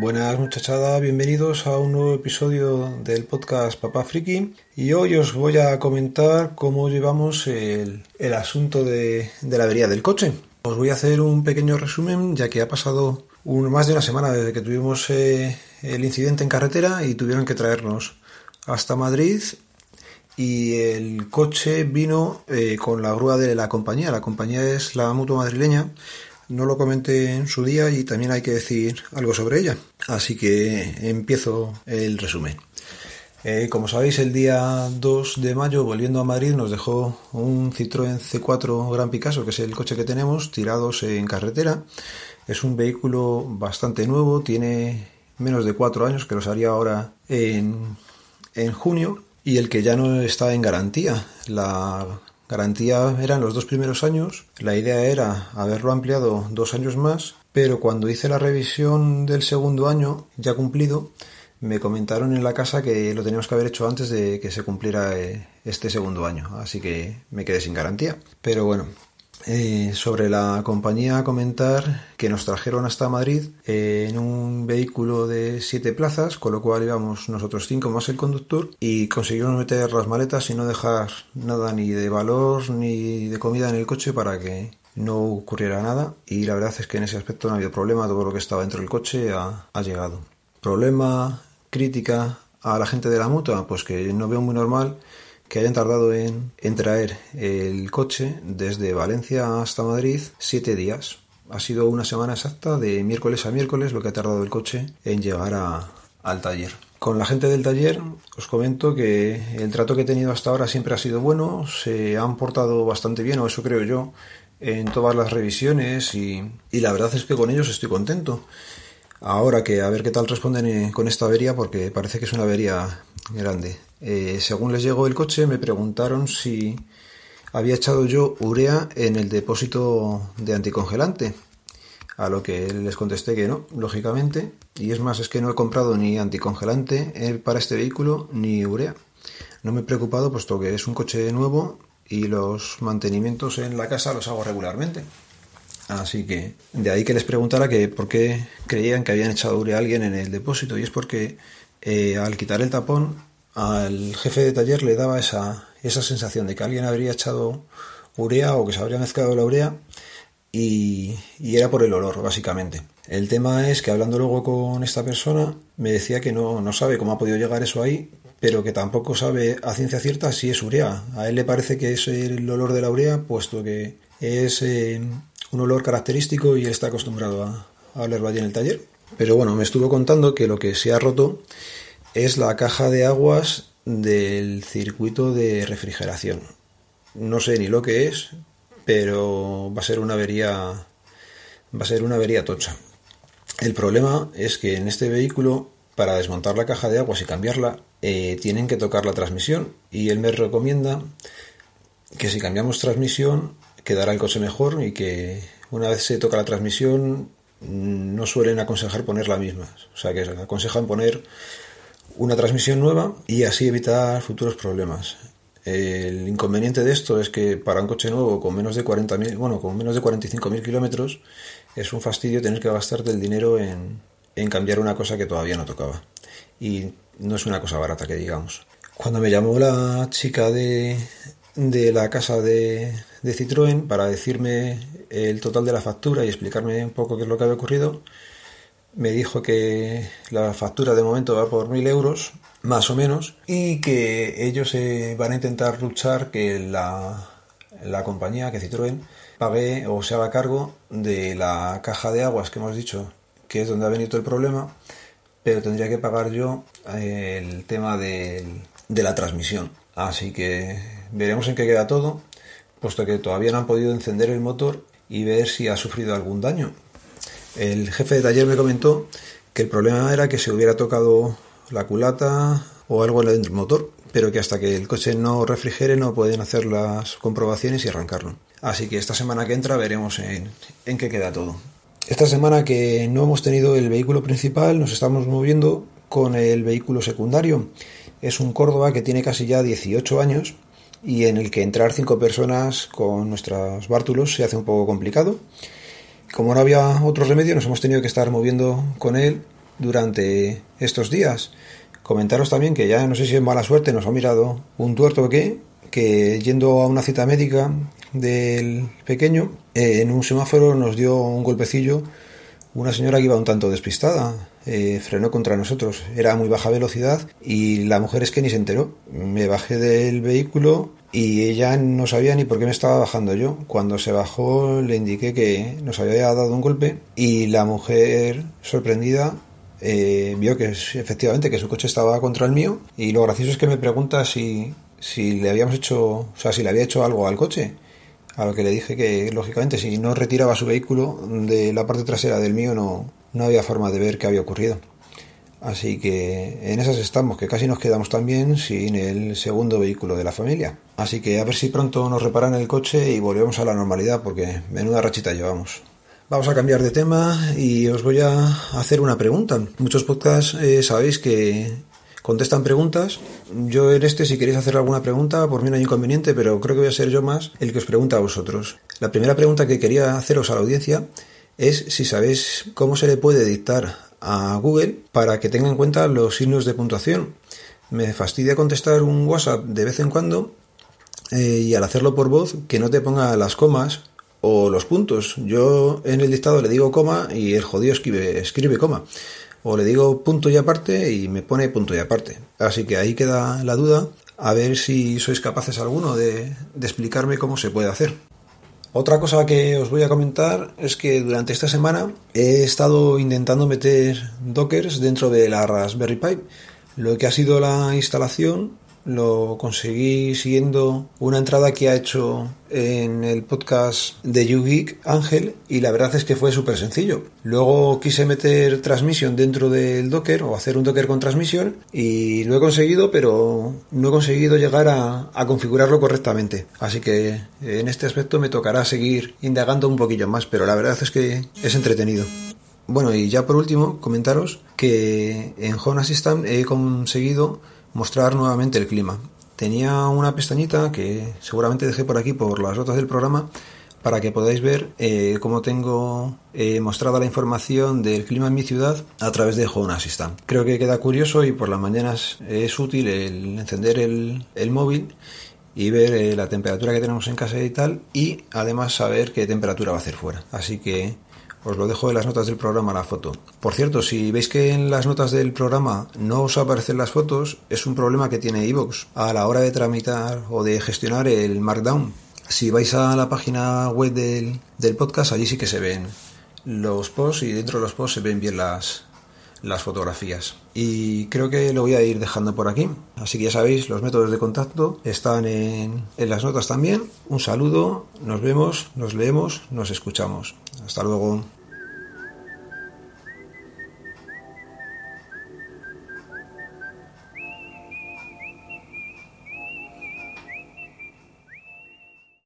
Buenas muchachada, bienvenidos a un nuevo episodio del podcast Papá Friki y hoy os voy a comentar cómo llevamos el, el asunto de, de, la avería del coche. Os voy a hacer un pequeño resumen ya que ha pasado un, más de una semana desde que tuvimos eh, el incidente en carretera y tuvieron que traernos hasta Madrid y el coche vino eh, con la grúa de la compañía. La compañía es la mutua madrileña no lo comenté en su día y también hay que decir algo sobre ella. Así que empiezo el resumen. Eh, como sabéis, el día 2 de mayo, volviendo a Madrid, nos dejó un Citroën C4 Gran Picasso, que es el coche que tenemos, tirados en carretera. Es un vehículo bastante nuevo, tiene menos de 4 años, que los haría ahora en, en junio, y el que ya no está en garantía. La Garantía eran los dos primeros años, la idea era haberlo ampliado dos años más, pero cuando hice la revisión del segundo año, ya cumplido, me comentaron en la casa que lo teníamos que haber hecho antes de que se cumpliera eh, este segundo año, así que me quedé sin garantía. Pero bueno, eh, sobre la compañía comentar que nos trajeron hasta Madrid eh, en un vehículo de siete plazas, con lo cual íbamos nosotros cinco más el conductor y conseguimos meter las maletas y no dejar nada ni de valor ni de comida en el coche para que no ocurriera nada y la verdad es que en ese aspecto no ha habido problema, todo lo que estaba dentro del coche ha, ha llegado. Problema, crítica a la gente de la mutua, pues que no veo muy normal que hayan tardado en, traer el coche desde Valencia hasta Madrid siete días. Ha sido una semana exacta de miércoles a miércoles lo que ha tardado el coche en llegar al taller. Con la gente del taller os comento que el trato que he tenido hasta ahora siempre ha sido bueno, se han portado bastante bien, o eso creo yo, en todas las revisiones y, y la verdad es que con ellos estoy contento. Ahora que a ver qué tal responden eh, con esta avería porque parece que es una avería grande. Eh, según les llegó el coche, me preguntaron si había echado yo urea en el depósito de anticongelante. A lo que les contesté que no, lógicamente. Y es más, es que no he comprado ni anticongelante eh, para este vehículo ni urea. No me he preocupado puesto que es un coche nuevo y los mantenimientos en la casa los hago regularmente. Así que de ahí que les preguntara que por qué creían que habían echado urea a alguien en el depósito. Y es porque eh, al quitar el tapón al jefe de taller le daba esa, esa sensación de que alguien habría echado urea o que se habría mezclado la urea y, era por el olor, básicamente. El tema es que hablando luego con esta persona me decía que no, no sabe cómo ha podido llegar eso ahí, pero que tampoco sabe a ciencia cierta si es urea. A él le parece que es el olor de la urea, puesto que es eh, un olor característico y él está acostumbrado a, a olerlo allí en el taller. Pero bueno, me estuvo contando que lo que se ha roto es la caja de aguas del circuito de refrigeración. No sé ni lo que es, pero va a ser una avería va a ser una avería tocha. El problema es que en este vehículo para desmontar la caja de aguas y cambiarla eh, tienen que tocar la transmisión y él me recomienda que si cambiamos transmisión quedará el coche mejor y que una vez se toca la transmisión no suelen aconsejar poner la misma. O sea que aconsejan poner una transmisión nueva y así evitar futuros problemas. El inconveniente de esto es que para un coche nuevo con menos de 40.000, bueno, con menos de 45.000 kilómetros es un fastidio tener que gastarte el dinero en, en cambiar una cosa que todavía no tocaba. Y no es una cosa barata que digamos. Cuando me llamó la chica de, de la casa de, de Citroën para decirme el total de la factura y explicarme un poco qué es lo que había ocurrido, me dijo que la factura de momento va por mil euros, más o menos, y que ellos eh, van a intentar luchar que la, la compañía, que Citroën, pague o se haga cargo de la caja de aguas que hemos dicho, que es donde ha venido el problema, pero tendría que pagar yo eh, el tema de, de la transmisión. Así que veremos en qué queda todo, puesto que todavía no han podido encender el motor y ver si ha sufrido algún daño, el jefe de taller me comentó que el problema era que se hubiera tocado la culata o algo dentro del motor, pero que hasta que el coche no refrigere no pueden hacer las comprobaciones y arrancarlo. Así que esta semana que entra veremos en, en qué queda todo. Esta semana que no hemos tenido el vehículo principal, nos estamos moviendo con el vehículo secundario. Es un Córdoba que tiene casi ya 18 años y en el que entrar cinco personas con nuestros bártulos se hace un poco complicado como no había otro remedio, nos hemos tenido que estar moviendo con él durante estos días. Comentaros también que ya no sé si es mala suerte, nos ha mirado un tuerto o qué, que yendo a una cita médica del pequeño, eh, en un semáforo nos dio un golpecillo una señora que iba un tanto despistada. Eh, frenó contra nosotros. Era a muy baja velocidad y la mujer es que ni se enteró. Me bajé del vehículo y ella no sabía ni por qué me estaba bajando yo. Cuando se bajó le indiqué que nos había dado un golpe y la mujer, sorprendida, eh, vio que efectivamente que su coche estaba contra el mío y lo gracioso es que me pregunta si, si le habíamos hecho, o sea, si le había hecho algo al coche. A lo que le dije que, lógicamente, si no retiraba su vehículo de la parte trasera del mío, no, no había forma de ver qué había ocurrido. Así que en esas estamos, que casi nos quedamos también sin el segundo vehículo de la familia. Así que a ver si pronto nos reparan el coche y volvemos a la normalidad, porque menuda rachita llevamos. Vamos a cambiar de tema y os voy a hacer una pregunta. Muchos podcasts eh, sabéis que contestan preguntas. Yo en este, si queréis hacer alguna pregunta, por mí no hay inconveniente, pero creo que voy a ser yo más el que os pregunta a vosotros. La primera pregunta que quería haceros a la audiencia es si sabéis cómo se le puede dictar a Google para que tenga en cuenta los signos de puntuación. Me fastidia contestar un WhatsApp de vez en cuando eh, y al hacerlo por voz que no te ponga las comas o los puntos. Yo en el dictado le digo coma y el jodido escribe, escribe coma o le digo punto y aparte y me pone punto y aparte. Así que ahí queda la duda, a ver si sois capaces alguno de, de explicarme cómo se puede hacer. Otra cosa que os voy a comentar es que durante esta semana he estado intentando meter dockers dentro de la Raspberry Pi. Lo que ha sido la instalación lo conseguí siguiendo una entrada que ha hecho en el podcast de YouGeek Ángel y la verdad es que fue súper sencillo. Luego quise meter transmisión dentro del Docker o hacer un Docker con transmisión y lo he conseguido pero no he conseguido llegar a, a configurarlo correctamente. Así que en este aspecto me tocará seguir indagando un poquillo más pero la verdad es que es entretenido. Bueno, y ya por último, comentaros que en Home Assistant he conseguido mostrar nuevamente el clima. Tenía una pestañita que seguramente dejé por aquí por las notas del programa para que podáis ver eh, cómo tengo eh, mostrada la información del clima en mi ciudad a través de Home Assistant. Creo que queda curioso y por las mañanas es útil el encender el, móvil y ver eh, la temperatura que tenemos en casa y tal y además saber qué temperatura va a hacer fuera. Así que os lo dejo en las notas del programa la foto. Por cierto, si veis que en las notas del programa no os aparecen las fotos, es un problema que tiene iVoox a la hora de tramitar o de gestionar el Markdown. Si vais a la página web del, del podcast, allí sí que se ven los posts y dentro de los posts se ven bien las, las fotografías. Y creo que lo voy a ir dejando por aquí. Así que ya sabéis, los métodos de contacto están en, en las notas también. Un saludo, nos vemos, nos leemos, nos escuchamos. Hasta luego.